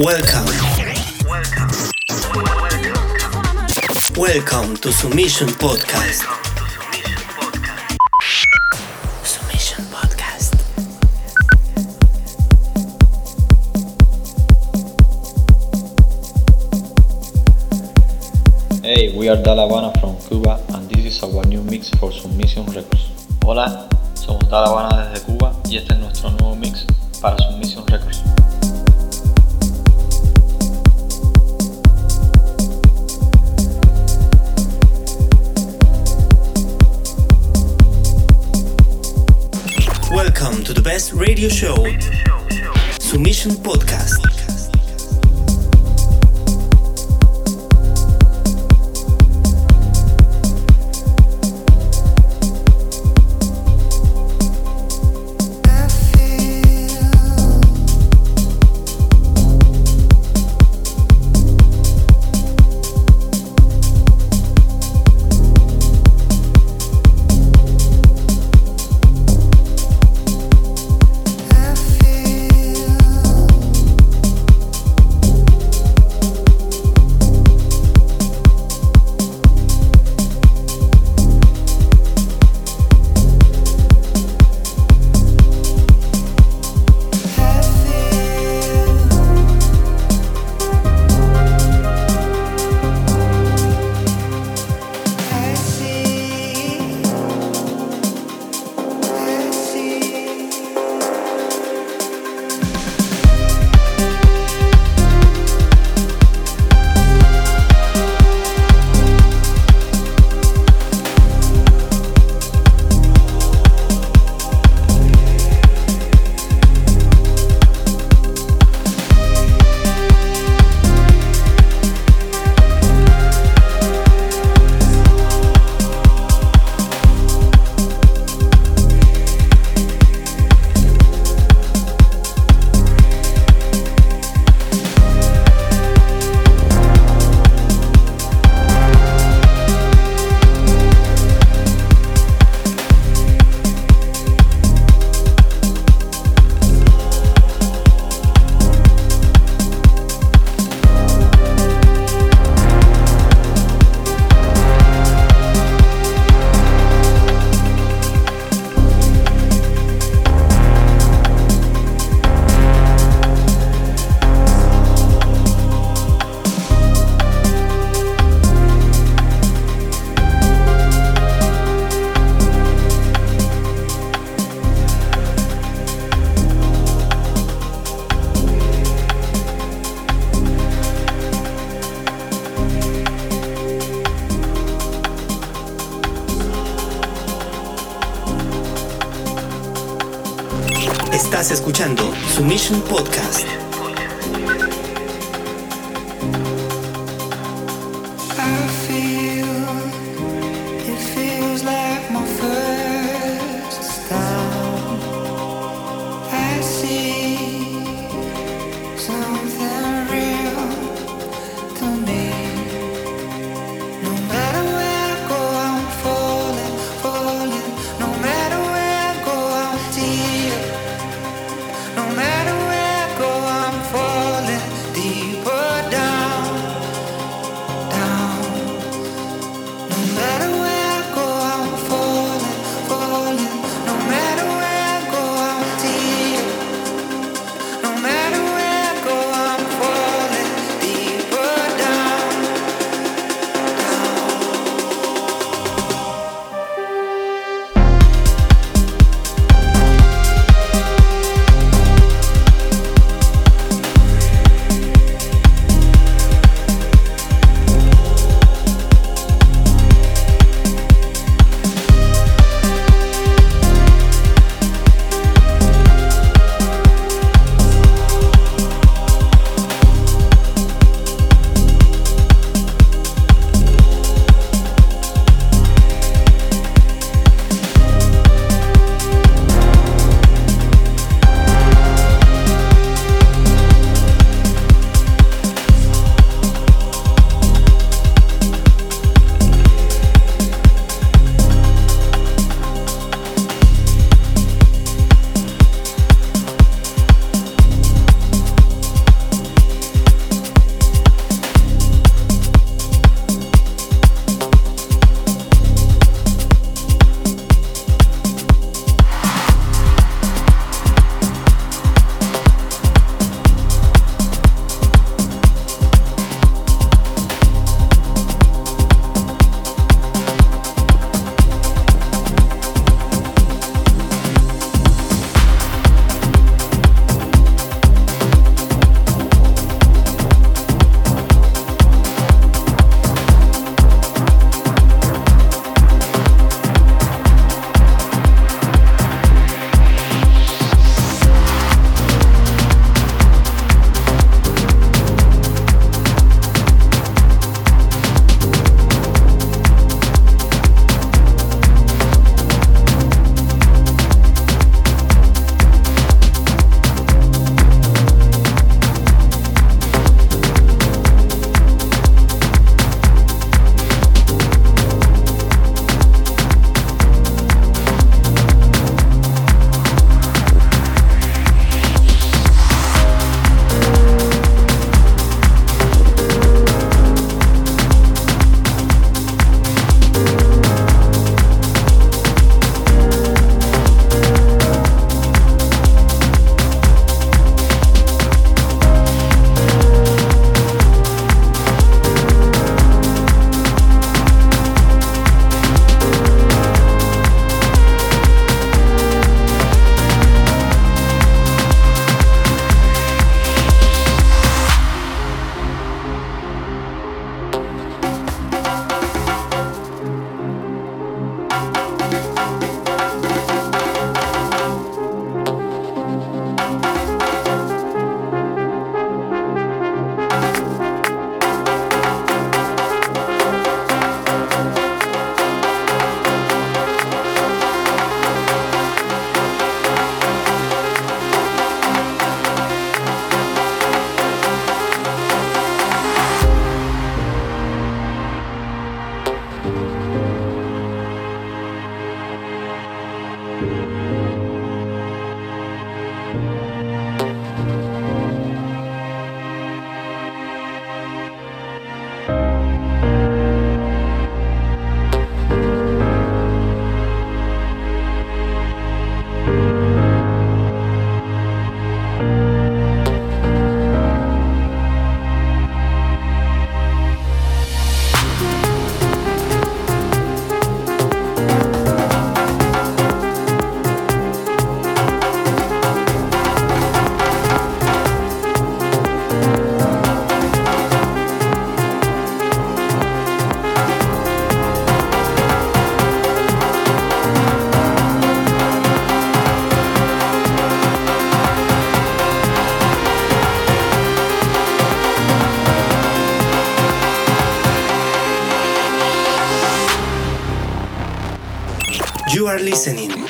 Welcome. Welcome to Submission Podcast. Submission Podcast. Hey, we are Dalavana from Cuba and this is our new mix for Submission Records. Hola, somos Dalavana desde Cuba y este es nuestro nuevo mix para Submission to the best radio show, Submission Podcast. Submission Podcast.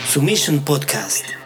Submission Podcast.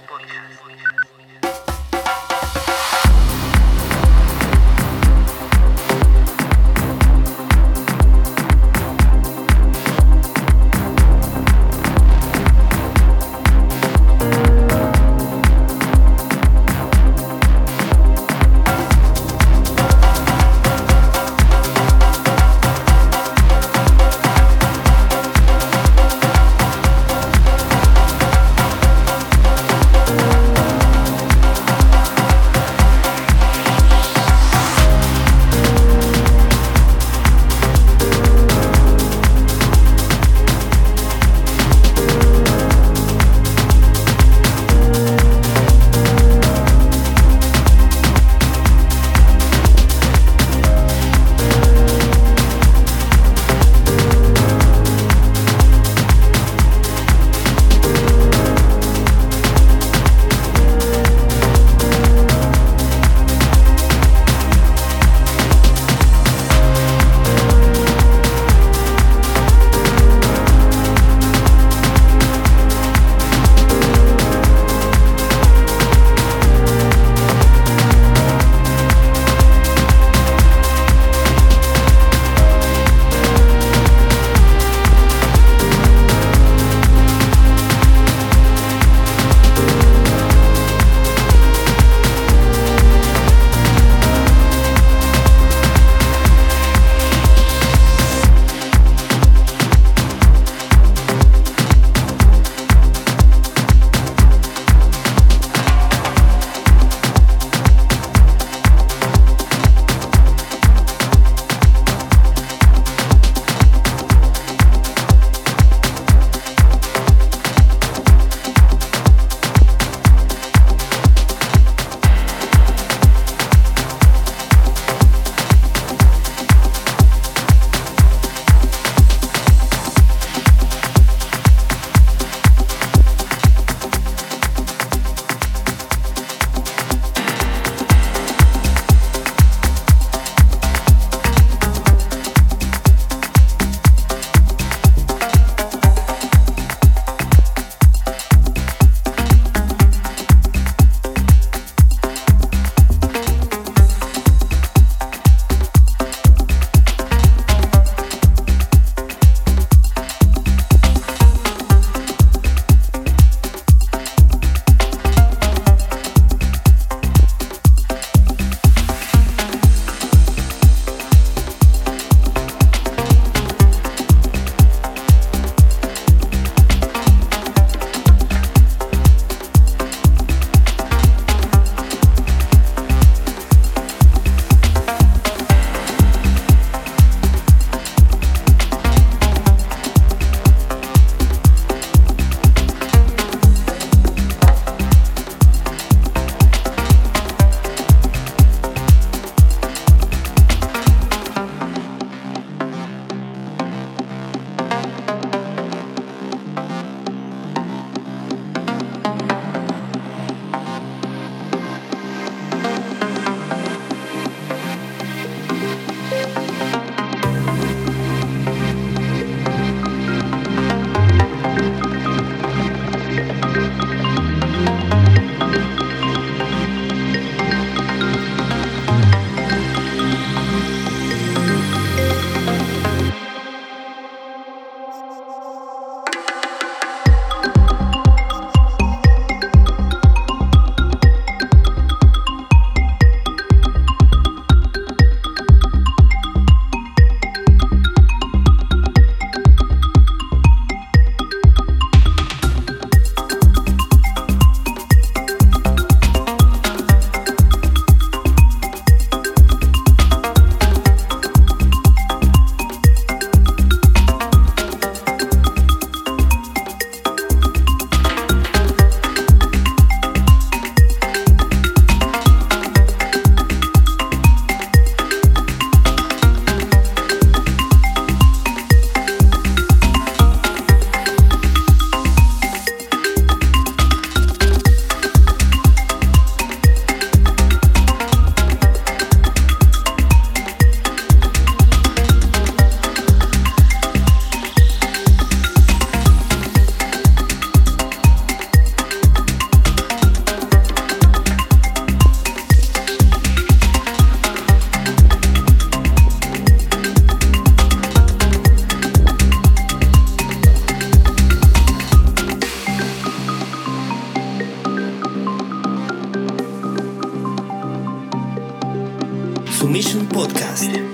Submission Podcast.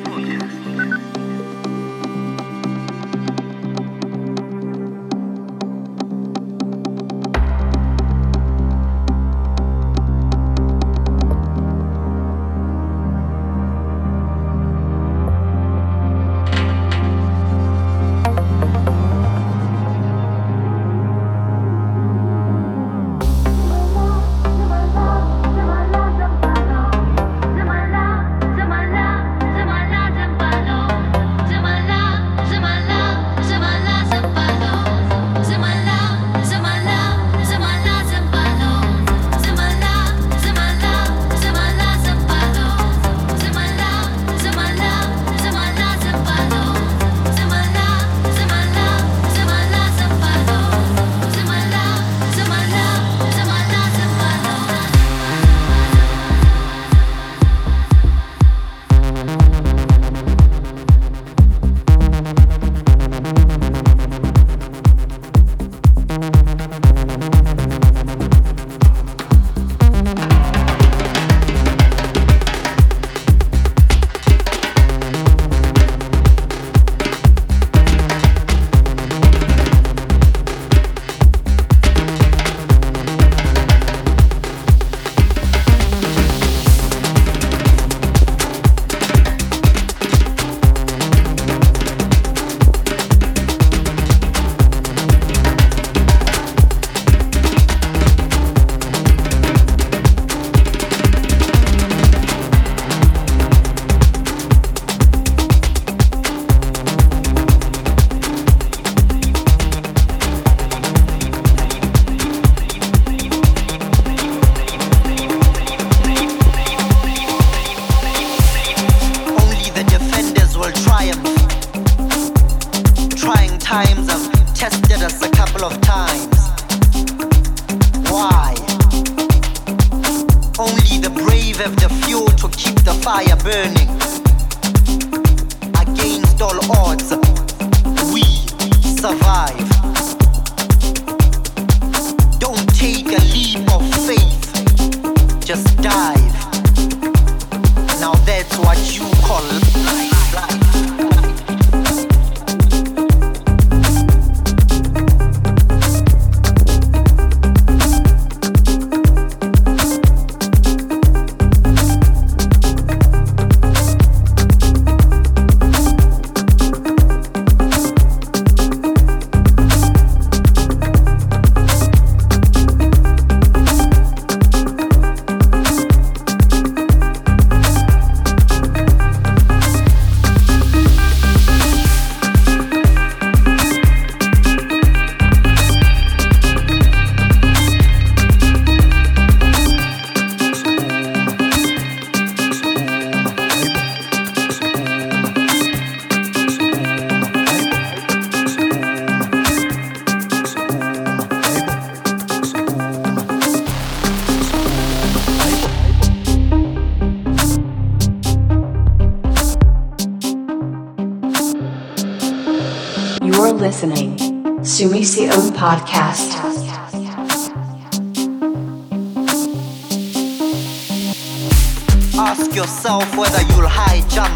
Ask yourself whether you'll high jump.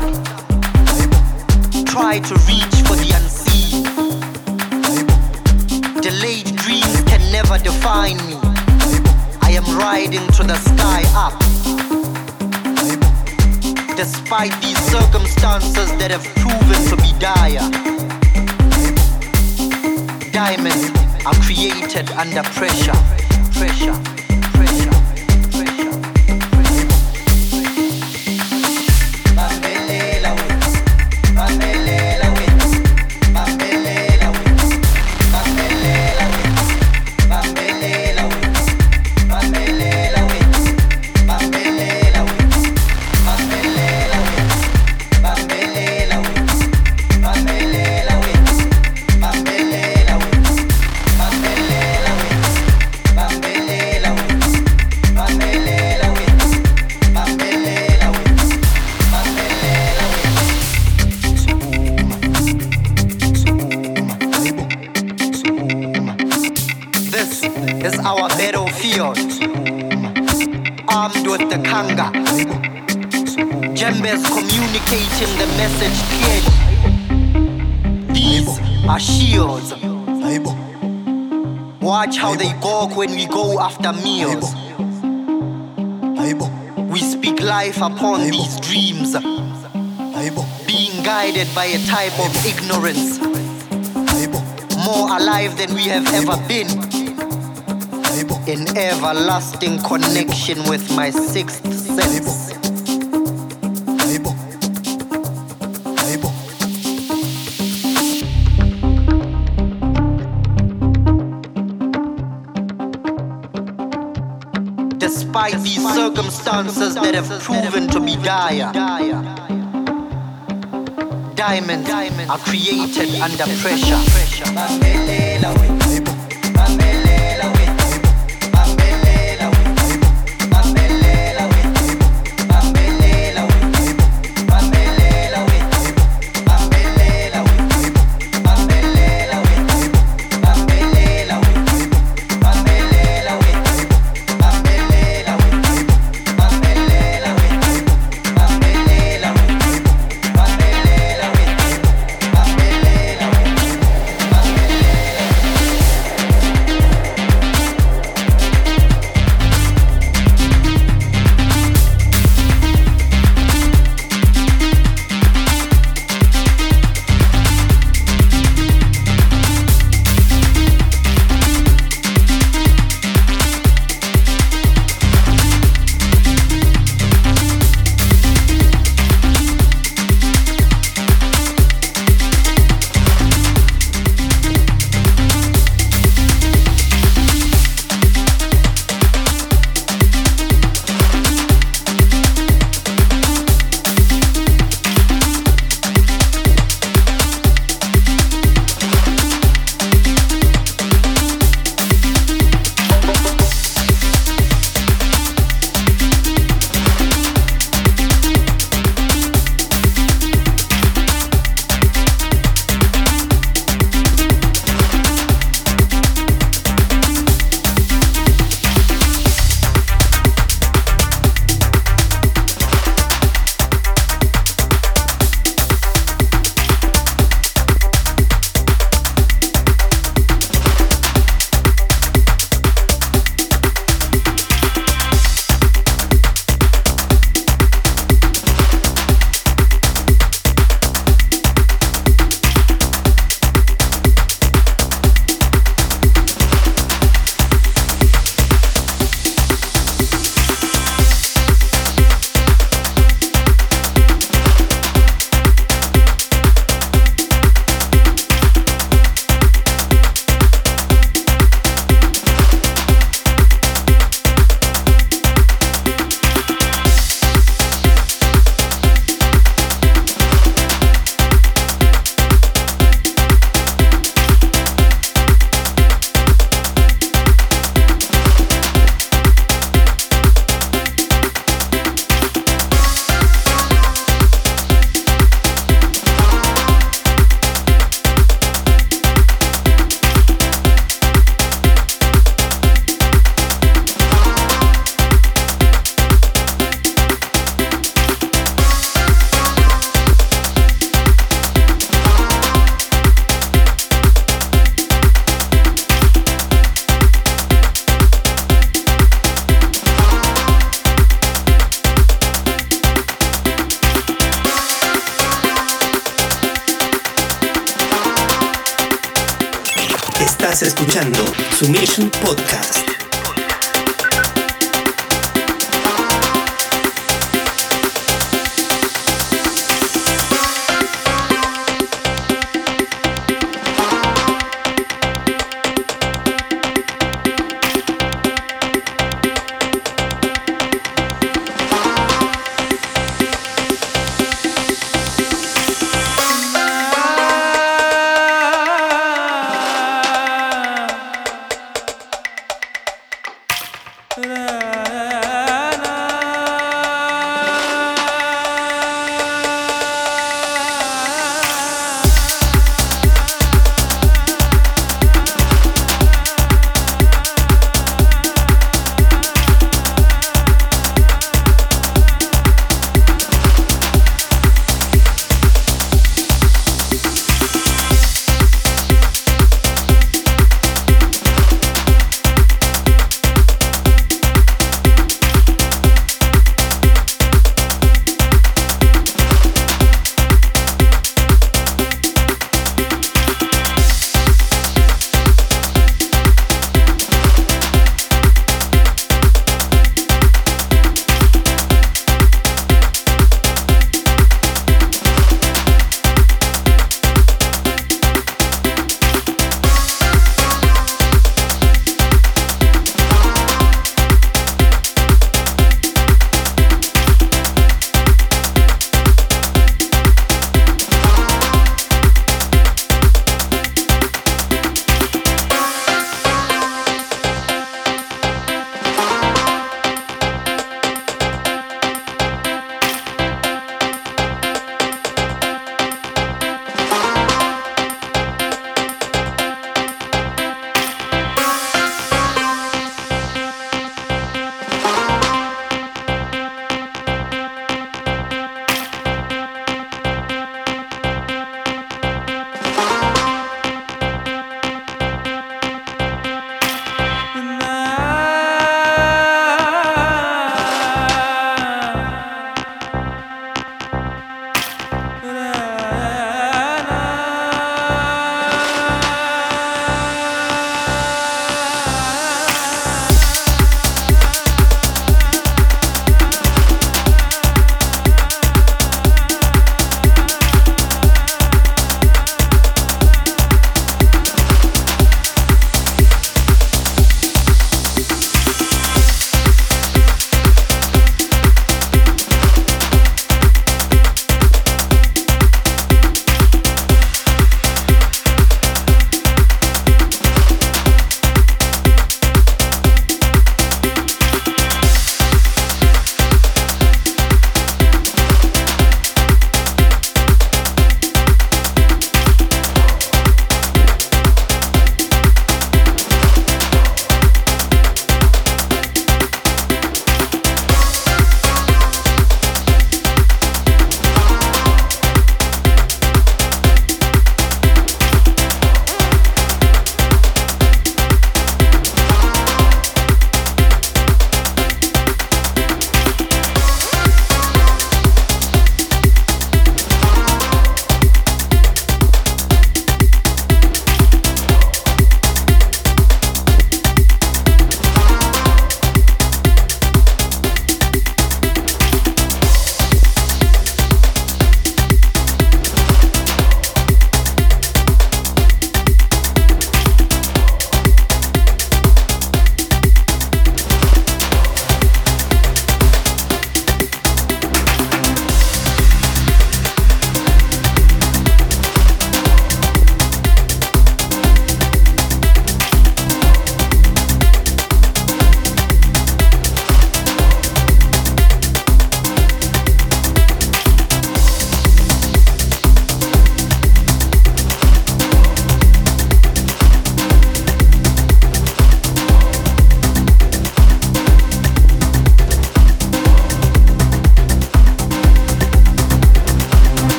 Try to reach for the unseen. Delayed dreams can never define me. I am riding to the sky up. Despite these circumstances that have proven to be dire diamonds are created under pressure. Pressure. After meals. We speak life upon these dreams, being guided by a type of ignorance, more alive than we have ever been, in everlasting connection with my sixth sense. Despite these circumstances that have proven to be dire, diamonds are created under pressure.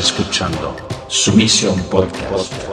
Escuchando Sumisión Podcast.